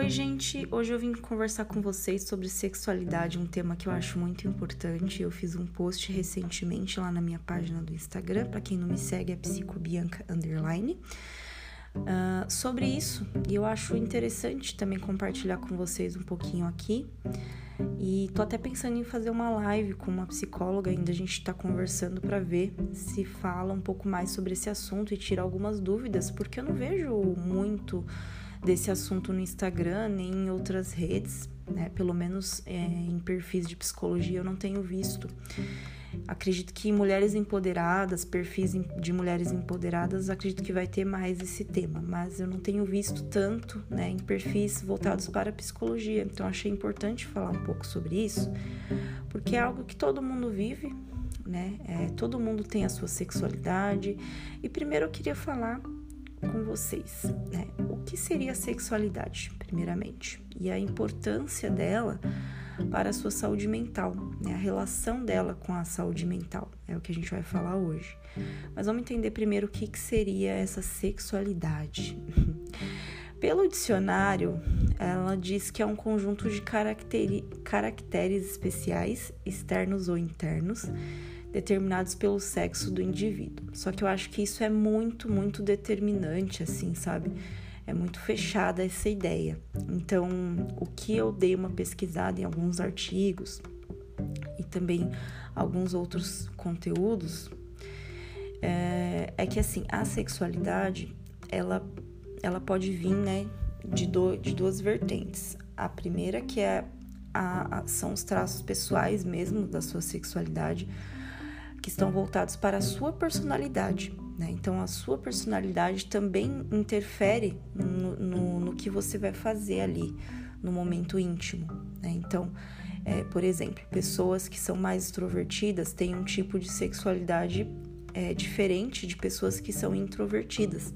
Oi, gente! Hoje eu vim conversar com vocês sobre sexualidade, um tema que eu acho muito importante. Eu fiz um post recentemente lá na minha página do Instagram, para quem não me segue é psicobianca underline. Uh, sobre isso, e eu acho interessante também compartilhar com vocês um pouquinho aqui. E tô até pensando em fazer uma live com uma psicóloga, ainda a gente tá conversando para ver se fala um pouco mais sobre esse assunto e tira algumas dúvidas, porque eu não vejo muito desse assunto no Instagram nem em outras redes, né? Pelo menos é, em perfis de psicologia eu não tenho visto. Acredito que mulheres empoderadas, perfis de mulheres empoderadas, acredito que vai ter mais esse tema, mas eu não tenho visto tanto né, em perfis voltados para a psicologia. Então achei importante falar um pouco sobre isso, porque é algo que todo mundo vive, né? É, todo mundo tem a sua sexualidade. E primeiro eu queria falar com vocês, né? O que seria a sexualidade, primeiramente, e a importância dela para a sua saúde mental, né? A relação dela com a saúde mental é o que a gente vai falar hoje. Mas vamos entender primeiro o que, que seria essa sexualidade. Pelo dicionário, ela diz que é um conjunto de caracteres especiais, externos ou internos, determinados pelo sexo do indivíduo. Só que eu acho que isso é muito, muito determinante, assim, sabe? É muito fechada essa ideia. Então, o que eu dei uma pesquisada em alguns artigos e também alguns outros conteúdos é, é que assim a sexualidade ela ela pode vir né de, do, de duas vertentes. A primeira que é a, a, são os traços pessoais mesmo da sua sexualidade que estão voltados para a sua personalidade. Né? Então, a sua personalidade também interfere no, no, no, que você vai fazer ali no momento íntimo. Né? Então, é, por exemplo, pessoas que são mais extrovertidas têm um tipo de sexualidade é, diferente de pessoas que são introvertidas.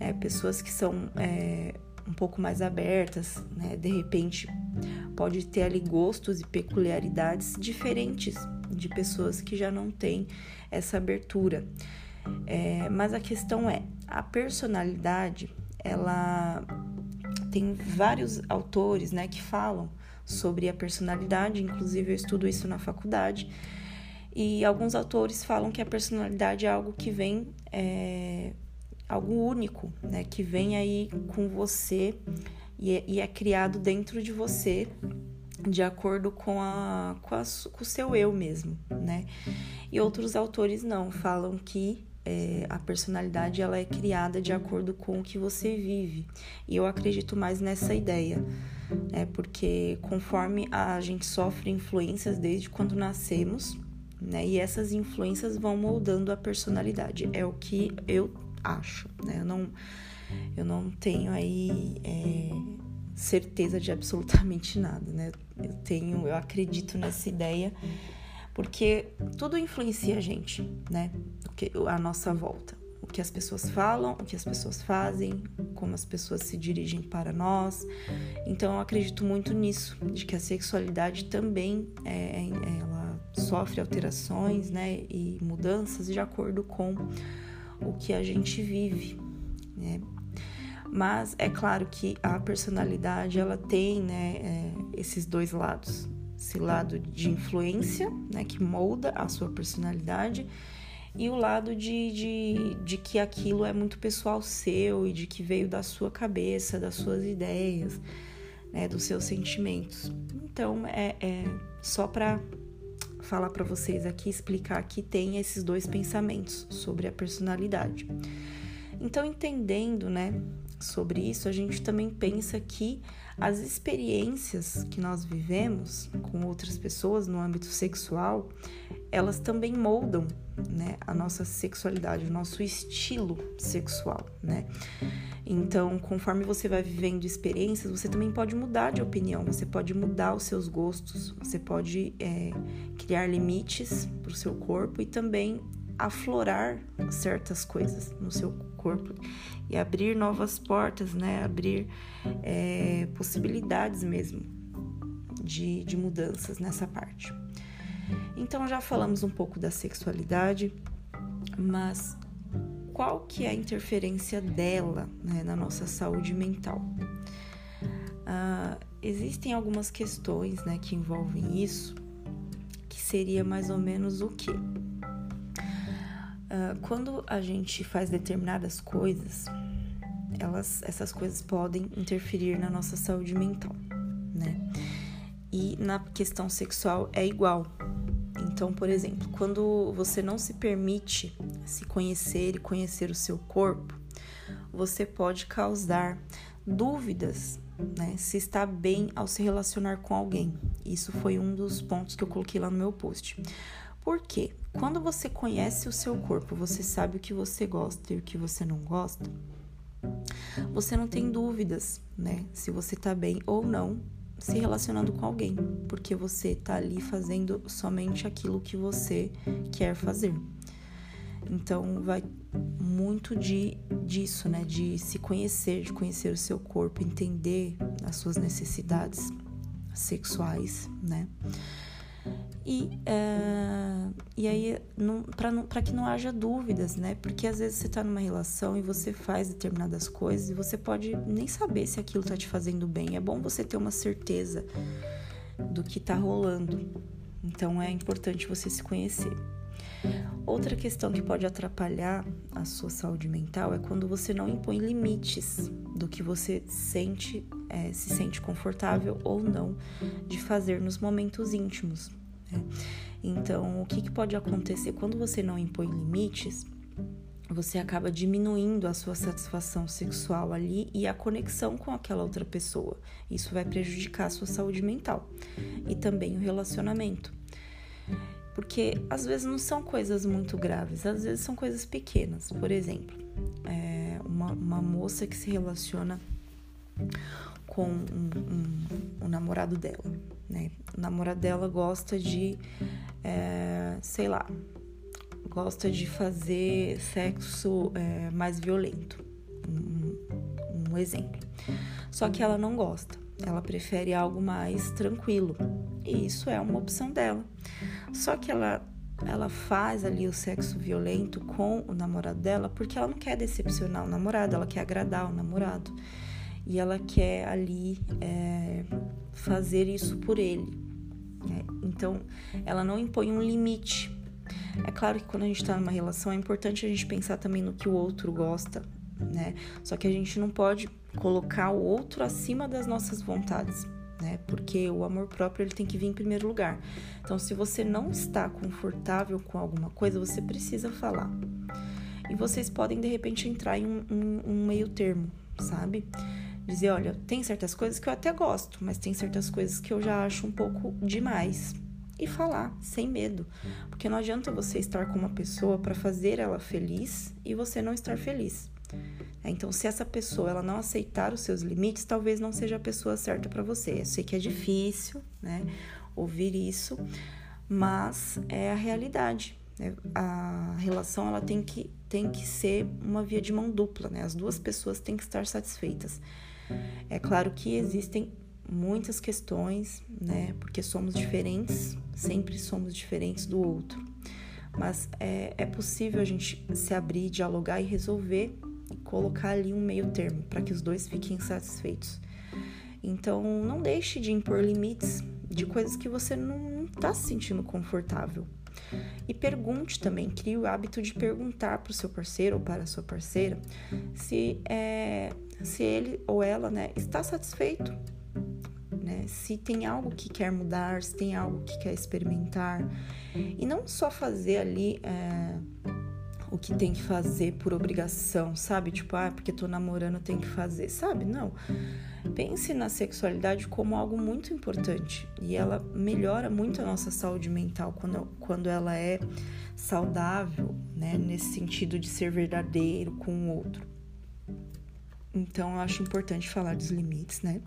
É, pessoas que são é, um pouco mais abertas, né? de repente pode ter ali gostos e peculiaridades diferentes de pessoas que já não têm essa abertura. É, mas a questão é, a personalidade, ela tem vários autores, né, que falam sobre a personalidade, inclusive eu estudo isso na faculdade, e alguns autores falam que a personalidade é algo que vem, é, algo único, né, que vem aí com você e é, e é criado dentro de você de acordo com, a, com, a, com o seu eu mesmo, né? E outros autores não, falam que é, a personalidade ela é criada de acordo com o que você vive. E eu acredito mais nessa ideia, né? Porque conforme a gente sofre influências desde quando nascemos, né? E essas influências vão moldando a personalidade. É o que eu acho, né? Eu não, eu não tenho aí... É, certeza de absolutamente nada, né? Eu tenho, eu acredito nessa ideia porque tudo influencia a gente, né? A nossa volta. O que as pessoas falam, o que as pessoas fazem, como as pessoas se dirigem para nós. Então eu acredito muito nisso, de que a sexualidade também é, ela sofre alterações, né, e mudanças de acordo com o que a gente vive, né? Mas é claro que a personalidade ela tem né, é, esses dois lados. Esse lado de influência, né, que molda a sua personalidade, e o lado de, de, de que aquilo é muito pessoal seu e de que veio da sua cabeça, das suas ideias, né, dos seus sentimentos. Então, é, é só para falar para vocês aqui, explicar que tem esses dois pensamentos sobre a personalidade. Então, entendendo, né, sobre isso, a gente também pensa que as experiências que nós vivemos com outras pessoas no âmbito sexual, elas também moldam, né, a nossa sexualidade, o nosso estilo sexual, né? Então, conforme você vai vivendo experiências, você também pode mudar de opinião, você pode mudar os seus gostos, você pode é, criar limites para o seu corpo e também aflorar certas coisas no seu corpo e abrir novas portas, né? Abrir é, possibilidades mesmo de, de mudanças nessa parte. Então já falamos um pouco da sexualidade, mas qual que é a interferência dela né, na nossa saúde mental? Uh, existem algumas questões né, que envolvem isso, que seria mais ou menos o que? Uh, quando a gente faz determinadas coisas, elas, essas coisas podem interferir na nossa saúde mental, né? E na questão sexual é igual. Então, por exemplo, quando você não se permite se conhecer e conhecer o seu corpo, você pode causar dúvidas né, se está bem ao se relacionar com alguém. Isso foi um dos pontos que eu coloquei lá no meu post. Por quê? Quando você conhece o seu corpo, você sabe o que você gosta e o que você não gosta, você não tem dúvidas, né, se você está bem ou não se relacionando com alguém, porque você está ali fazendo somente aquilo que você quer fazer. Então vai muito de disso, né, de se conhecer, de conhecer o seu corpo, entender as suas necessidades sexuais, né? E, é, e aí, para que não haja dúvidas, né? Porque às vezes você está numa relação e você faz determinadas coisas e você pode nem saber se aquilo está te fazendo bem. É bom você ter uma certeza do que está rolando. Então é importante você se conhecer. Outra questão que pode atrapalhar a sua saúde mental é quando você não impõe limites do que você sente, é, se sente confortável ou não de fazer nos momentos íntimos. Né? Então, o que, que pode acontecer quando você não impõe limites? Você acaba diminuindo a sua satisfação sexual ali e a conexão com aquela outra pessoa. Isso vai prejudicar a sua saúde mental e também o relacionamento. Porque às vezes não são coisas muito graves, às vezes são coisas pequenas. Por exemplo, é uma, uma moça que se relaciona com um, um, um namorado dela né? O namorado dela gosta de, é, sei lá, gosta de fazer sexo é, mais violento. Um, um exemplo. Só que ela não gosta. Ela prefere algo mais tranquilo. E isso é uma opção dela. Só que ela ela faz ali o sexo violento com o namorado dela porque ela não quer decepcionar o namorado, ela quer agradar o namorado e ela quer ali é, fazer isso por ele. Né? Então, ela não impõe um limite. É claro que quando a gente está numa relação é importante a gente pensar também no que o outro gosta, né? Só que a gente não pode colocar o outro acima das nossas vontades, né? Porque o amor próprio ele tem que vir em primeiro lugar. Então, se você não está confortável com alguma coisa, você precisa falar. E vocês podem de repente entrar em um, um, um meio termo, sabe? dizer, olha, tem certas coisas que eu até gosto, mas tem certas coisas que eu já acho um pouco demais. E falar, sem medo. Porque não adianta você estar com uma pessoa para fazer ela feliz e você não estar feliz. É, então, se essa pessoa ela não aceitar os seus limites, talvez não seja a pessoa certa para você. Eu sei que é difícil, né, ouvir isso, mas é a realidade. Né? A relação ela tem que, tem que ser uma via de mão dupla, né? As duas pessoas têm que estar satisfeitas. É claro que existem muitas questões, né? Porque somos diferentes, sempre somos diferentes do outro. Mas é, é possível a gente se abrir, dialogar e resolver e colocar ali um meio termo para que os dois fiquem satisfeitos. Então, não deixe de impor limites de coisas que você não está se sentindo confortável. E pergunte também, crie o hábito de perguntar para o seu parceiro ou para a sua parceira se, é, se ele ou ela né, está satisfeito, né? se tem algo que quer mudar, se tem algo que quer experimentar. E não só fazer ali. É, o que tem que fazer por obrigação, sabe? Tipo, ah, porque tô namorando, tem que fazer, sabe? Não. Pense na sexualidade como algo muito importante e ela melhora muito a nossa saúde mental quando, quando ela é saudável, né? Nesse sentido de ser verdadeiro com o outro. Então, eu acho importante falar dos limites, né?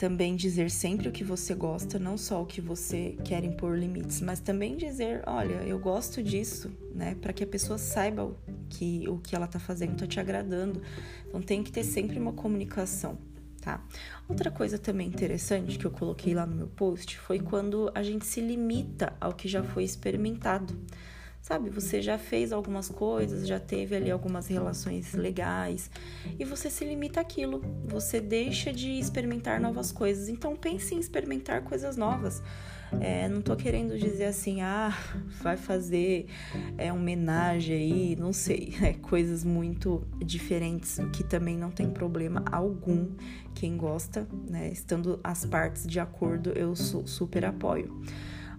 Também dizer sempre o que você gosta, não só o que você quer impor limites, mas também dizer, olha, eu gosto disso, né? Para que a pessoa saiba que o que ela tá fazendo tá te agradando. Então tem que ter sempre uma comunicação, tá? Outra coisa também interessante que eu coloquei lá no meu post foi quando a gente se limita ao que já foi experimentado, Sabe, você já fez algumas coisas, já teve ali algumas relações legais e você se limita àquilo. Você deixa de experimentar novas coisas. Então pense em experimentar coisas novas. É, não tô querendo dizer assim, ah, vai fazer é, homenagem aí, não sei, é, coisas muito diferentes, que também não tem problema algum. Quem gosta, né, estando as partes de acordo, eu super apoio.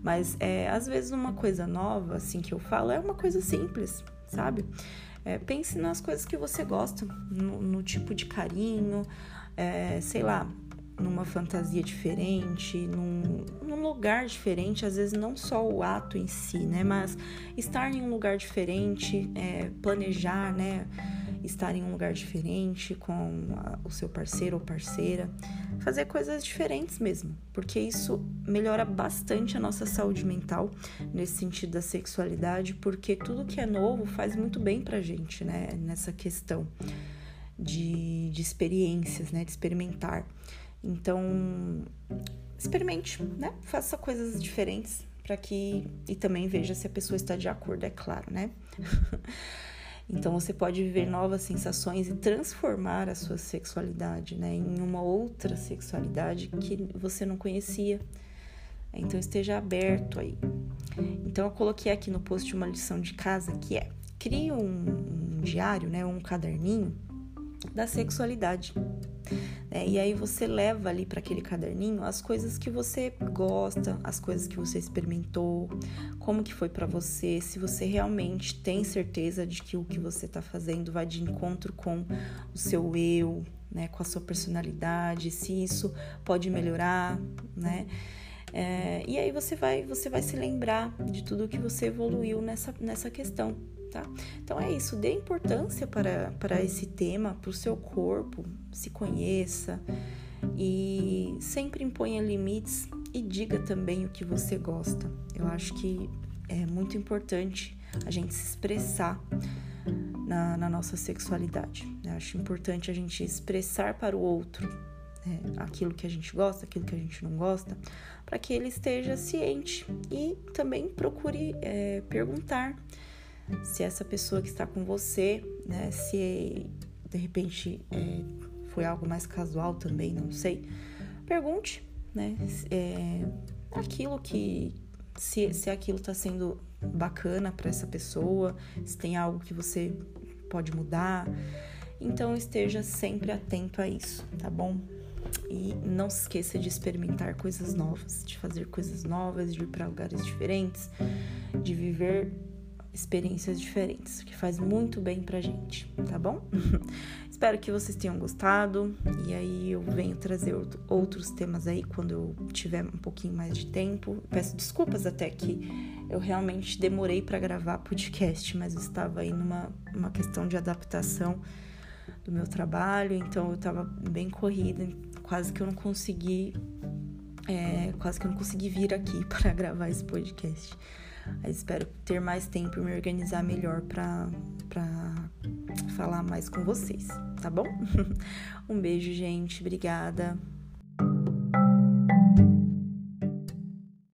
Mas é, às vezes uma coisa nova, assim que eu falo, é uma coisa simples, sabe? É, pense nas coisas que você gosta, no, no tipo de carinho, é, sei lá, numa fantasia diferente, num, num, lugar diferente, às vezes não só o ato em si, né? Mas estar em um lugar diferente, é, planejar, né? Estar em um lugar diferente com a, o seu parceiro ou parceira, fazer coisas diferentes mesmo, porque isso melhora bastante a nossa saúde mental nesse sentido da sexualidade, porque tudo que é novo faz muito bem pra gente, né? Nessa questão de, de experiências, né? De experimentar. Então, experimente, né? Faça coisas diferentes para que e também veja se a pessoa está de acordo, é claro, né? então você pode viver novas sensações e transformar a sua sexualidade, né, em uma outra sexualidade que você não conhecia. Então esteja aberto aí. Então eu coloquei aqui no post uma lição de casa que é: crie um, um diário, né, um caderninho da sexualidade. Né? E aí você leva ali para aquele caderninho as coisas que você gosta, as coisas que você experimentou, como que foi para você, se você realmente tem certeza de que o que você está fazendo vai de encontro com o seu eu, né, com a sua personalidade, se isso pode melhorar, né? É, e aí você vai, você vai se lembrar de tudo que você evoluiu nessa, nessa questão, tá? Então é isso, dê importância para, para esse tema, para o seu corpo, se conheça e sempre imponha limites e diga também o que você gosta. Eu acho que é muito importante a gente se expressar na, na nossa sexualidade. Eu acho importante a gente expressar para o outro né, aquilo que a gente gosta, aquilo que a gente não gosta, para que ele esteja ciente e também procure é, perguntar se essa pessoa que está com você, né, se de repente é, foi algo mais casual também, não sei. Pergunte, né, é, aquilo que se, se aquilo está sendo bacana para essa pessoa, se tem algo que você pode mudar. Então esteja sempre atento a isso, tá bom? E não se esqueça de experimentar coisas novas, de fazer coisas novas, de ir para lugares diferentes, de viver experiências diferentes, que faz muito bem pra gente, tá bom? Espero que vocês tenham gostado e aí eu venho trazer outros temas aí quando eu tiver um pouquinho mais de tempo. Peço desculpas até que eu realmente demorei para gravar podcast, mas eu estava aí numa uma questão de adaptação do meu trabalho, então eu estava bem corrida, quase que eu não consegui, é, quase que eu não consegui vir aqui para gravar esse podcast. Mas espero ter mais tempo e me organizar melhor para falar mais com vocês, tá bom? um beijo, gente. Obrigada.